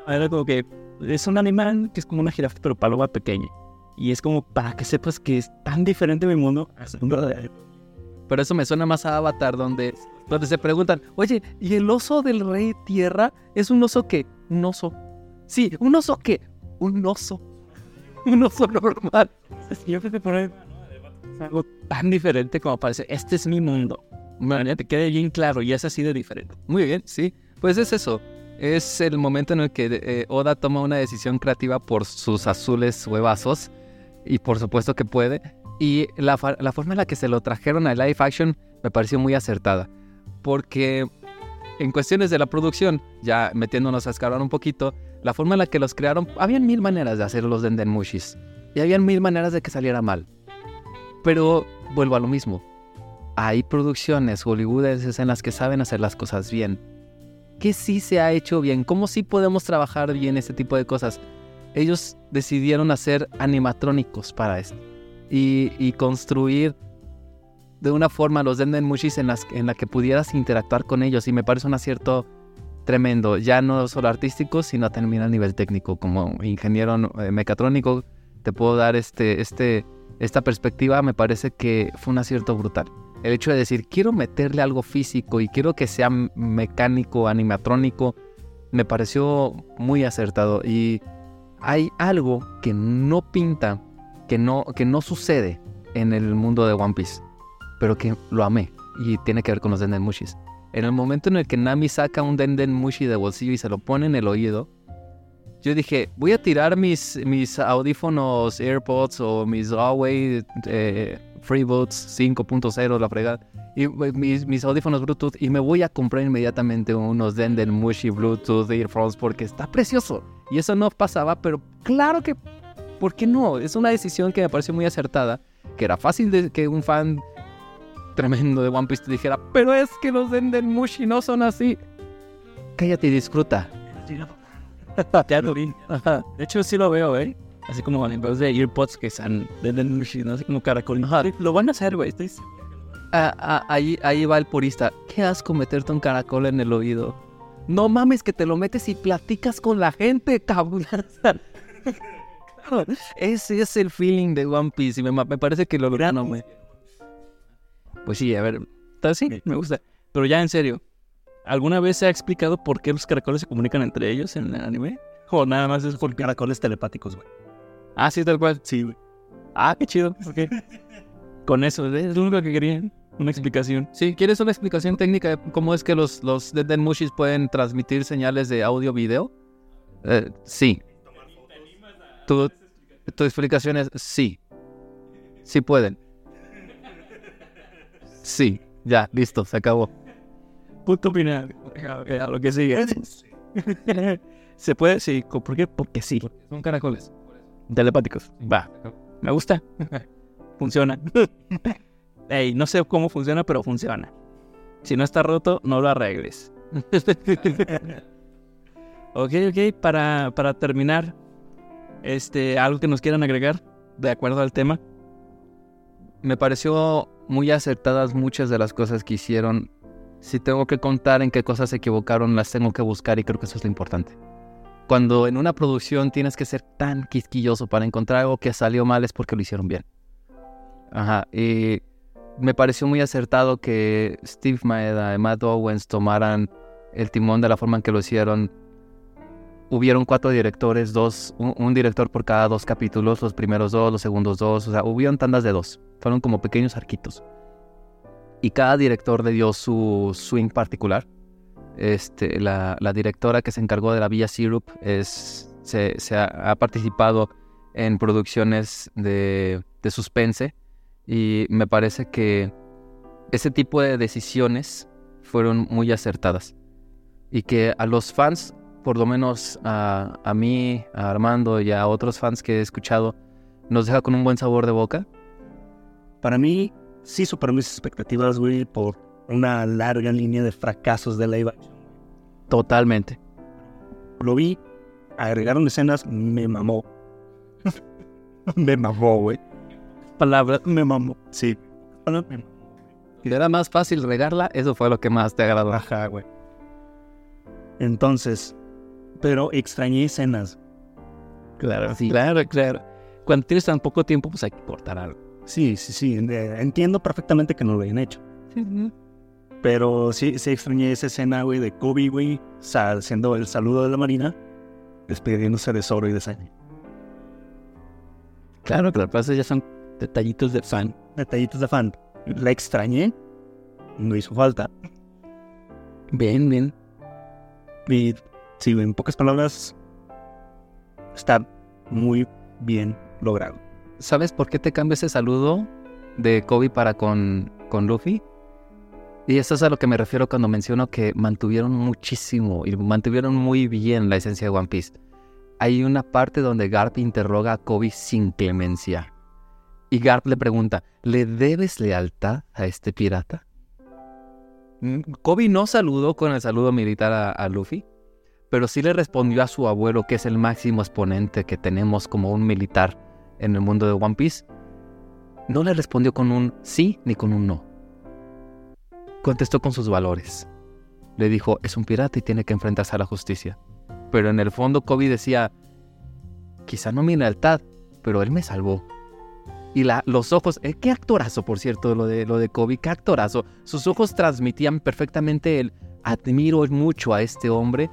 Era como que es un animal que es como una jirafa, pero paloma pequeña. Y es como para que sepas que es tan diferente mi mundo. Pero eso me suena más a Avatar, donde, donde se preguntan, oye, ¿y el oso del rey tierra es un oso qué? Un oso. Sí, ¿un oso qué? Un oso. Un oso normal. Yo que por ahí algo tan diferente como parece. Este es mi mundo. Bueno, te quede bien claro y es así de diferente. Muy bien, sí. Pues es eso. Es el momento en el que eh, Oda toma una decisión creativa por sus azules huevazos. Y por supuesto que puede. Y la, la forma en la que se lo trajeron a live action me pareció muy acertada. Porque en cuestiones de la producción, ya metiéndonos a escalar un poquito, la forma en la que los crearon, habían mil maneras de hacer los Dendenmushis. Y habían mil maneras de que saliera mal. Pero vuelvo a lo mismo. Hay producciones hollywoodenses en las que saben hacer las cosas bien. ¿Qué sí se ha hecho bien? ¿Cómo sí podemos trabajar bien este tipo de cosas? Ellos decidieron hacer animatrónicos para esto. Y, y construir de una forma los Dendenmushis en, las, en la que pudieras interactuar con ellos. Y me parece un acierto tremendo. Ya no solo artístico, sino también a nivel técnico. Como ingeniero eh, mecatrónico, te puedo dar este, este, esta perspectiva. Me parece que fue un acierto brutal. El hecho de decir, quiero meterle algo físico y quiero que sea mecánico, animatrónico, me pareció muy acertado. Y hay algo que no pinta, que no, que no sucede en el mundo de One Piece, pero que lo amé y tiene que ver con los Denden Mushis. En el momento en el que Nami saca un Denden Mushi de bolsillo y se lo pone en el oído, yo dije, voy a tirar mis, mis audífonos AirPods o mis Huawei eh, FreeBuds 5.0, la fregada, y eh, mis, mis audífonos Bluetooth y me voy a comprar inmediatamente unos Denden Mushi Bluetooth Earphones porque está precioso. Y eso no pasaba, pero claro que, ¿por qué no? Es una decisión que me pareció muy acertada, que era fácil de que un fan tremendo de One Piece te dijera, pero es que los Denden Mushi no son así. Cállate y disfruta. Ajá. De hecho, sí lo veo, ¿eh? Así como en vez de earpods que están de- no sé, como caracol. Lo van a hacer, güey. Estoy. Ah, ah, ahí, ahí va el purista. Qué asco meterte un caracol en el oído. No mames que te lo metes y platicas con la gente, cabrón. Ese es el feeling de One Piece y me, me parece que lo lograron, güey. Pues sí, a ver. Entonces sí, me gusta. Pero ya en serio, ¿alguna vez se ha explicado por qué los caracoles se comunican entre ellos en el anime? O nada más es por Caracoles telepáticos, güey. Ah, sí, tal cual. Sí, güey. Ah, qué chido. Ok. Con eso, es lo único que quería. Una explicación. Si quieres una explicación técnica de cómo es que los, los Denden Mushis pueden transmitir señales de audio-video, eh, sí. Tu, tu explicación es sí. Sí pueden. Sí, ya, listo, se acabó. Punto final. Ok, A lo que sigue. ¿Se puede? Sí. ¿Por qué? Porque sí. Son caracoles. Telepáticos. Va. Me gusta. Funciona. Ey, no sé cómo funciona, pero funciona. Si no está roto, no lo arregles. ok, ok. Para, para terminar, este, algo que nos quieran agregar, de acuerdo al tema. Me pareció muy acertadas muchas de las cosas que hicieron. Si tengo que contar en qué cosas se equivocaron, las tengo que buscar y creo que eso es lo importante. Cuando en una producción tienes que ser tan quisquilloso para encontrar algo que salió mal es porque lo hicieron bien. Ajá, y me pareció muy acertado que Steve Maeda y Matt Owens tomaran el timón de la forma en que lo hicieron. Hubieron cuatro directores, dos, un, un director por cada dos capítulos, los primeros dos, los segundos dos, o sea, hubieron tandas de dos, fueron como pequeños arquitos. Y cada director le dio su swing particular. Este, la, la directora que se encargó de la Villa Syrup es, se, se ha, ha participado en producciones de, de suspense Y me parece que ese tipo de decisiones fueron muy acertadas. Y que a los fans, por lo menos a, a mí, a Armando y a otros fans que he escuchado, nos deja con un buen sabor de boca. Para mí, sí superó mis expectativas, güey, por una larga línea de fracasos de live action. Totalmente. Lo vi, agregaron escenas, me mamó. me mamó, güey. Palabras. Me mamó. Sí. Me mamó. Era más fácil regarla, eso fue lo que más te agradó. Ajá, güey. Entonces, pero extrañé escenas. Claro, Sí. claro, claro. Cuando tienes tan poco tiempo, pues hay que cortar algo. Sí, sí, sí. eh, Entiendo perfectamente que no lo hayan hecho. Pero sí, sí extrañé esa escena, güey, de Kobe, güey, haciendo el saludo de la marina, despidiéndose de Zoro y de Sanji. Claro, claro, pues ya son detallitos de fan. Detallitos de fan. La extrañé, no hizo falta. Bien, bien. Y sí, en pocas palabras, está muy bien logrado. ¿Sabes por qué te cambia ese saludo de Kobe para con, con Luffy? Y eso es a lo que me refiero cuando menciono que mantuvieron muchísimo y mantuvieron muy bien la esencia de One Piece. Hay una parte donde Garp interroga a Kobe sin clemencia. Y Garp le pregunta, ¿le debes lealtad a este pirata? Mm, Kobe no saludó con el saludo militar a, a Luffy, pero sí le respondió a su abuelo, que es el máximo exponente que tenemos como un militar en el mundo de One Piece, no le respondió con un sí ni con un no. Contestó con sus valores. Le dijo, es un pirata y tiene que enfrentarse a la justicia. Pero en el fondo Kobe decía, quizá no mi lealtad, pero él me salvó. Y la, los ojos, eh, qué actorazo, por cierto, lo de, lo de Kobe, qué actorazo. Sus ojos transmitían perfectamente el admiro mucho a este hombre.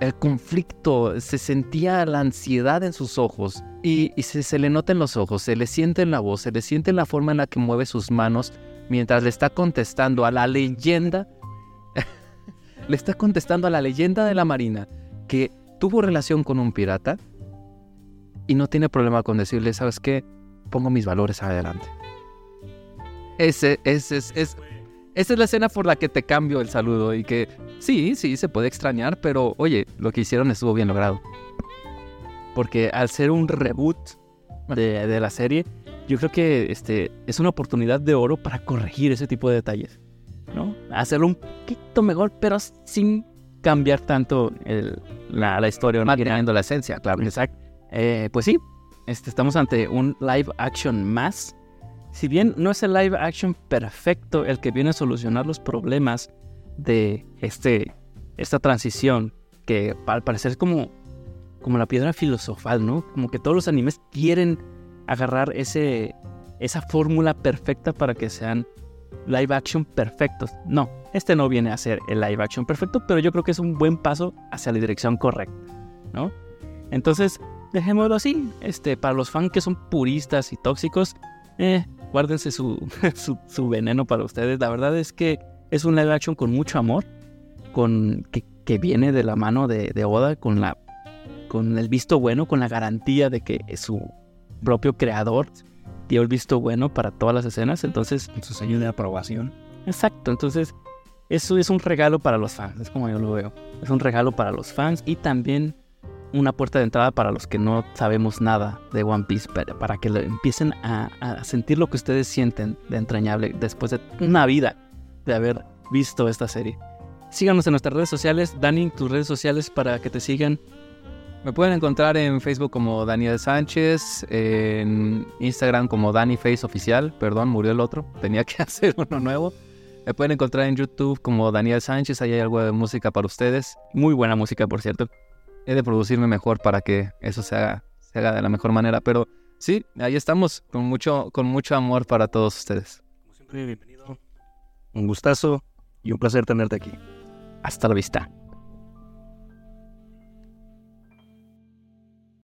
El conflicto, se sentía la ansiedad en sus ojos y, se, se le nota en los ojos, se le siente en la voz, se le siente en la forma en la que mueve sus manos mientras le está contestando a la leyenda, le está contestando a la leyenda de la Marina que tuvo relación con un pirata y no tiene problema con decirle, ¿sabes qué? Pongo mis valores adelante. Ese, ese, es, es- esa es la escena por la que te cambio el saludo y que sí, sí, se puede extrañar, pero oye, lo que hicieron estuvo bien logrado. Porque al ser un reboot de, de la serie, yo creo que este, es una oportunidad de oro para corregir ese tipo de detalles. ¿no? Hacerlo un poquito mejor, pero sin cambiar tanto el- la, la historia. Manteniendo la esencia, claro. Exacto. Eh, pues sí, este, estamos ante un live action más. Si bien no es el live action perfecto el que viene a solucionar los problemas de este, esta transición, que al parecer es como, como la piedra filosofal, ¿no? Como que todos los animes quieren agarrar ese, esa fórmula perfecta para que sean live action perfectos. No, este no viene a ser el live action perfecto, pero yo creo que es un buen paso hacia la dirección correcta, ¿no? Entonces, dejémoslo así. Este, para los fans que son puristas y tóxicos, eh, guárdense su, su, su veneno para ustedes. La verdad es que es un live action con mucho amor, con, que, que viene de la mano de, de Oda, con, la, con el visto bueno, con la garantía de que su propio creador dio el visto bueno para todas las escenas. Entonces, su sello de aprobación. Exacto, entonces eso es un regalo para los fans, es como yo lo veo. Es un regalo para los fans y también una puerta de entrada para los que no sabemos nada de One Piece, para, que empiecen a, a sentir lo que ustedes sienten de entrañable después de una vida de haber visto esta serie. Síganos en nuestras redes sociales, Dani, tus redes sociales para que te sigan. Me pueden encontrar en Facebook como Daniel Sánchez, en Instagram como Dani Face Oficial, perdón, murió el otro, tenía que hacer uno nuevo. Me pueden encontrar en YouTube como Daniel Sánchez, ahí hay algo de música para ustedes. Muy buena música, por cierto. He de producirme mejor para que eso se haga, se haga de la mejor manera, pero sí, ahí estamos, con mucho, con mucho amor para todos ustedes. Como siempre, bienvenido. Un gustazo y un placer tenerte aquí. Hasta la vista.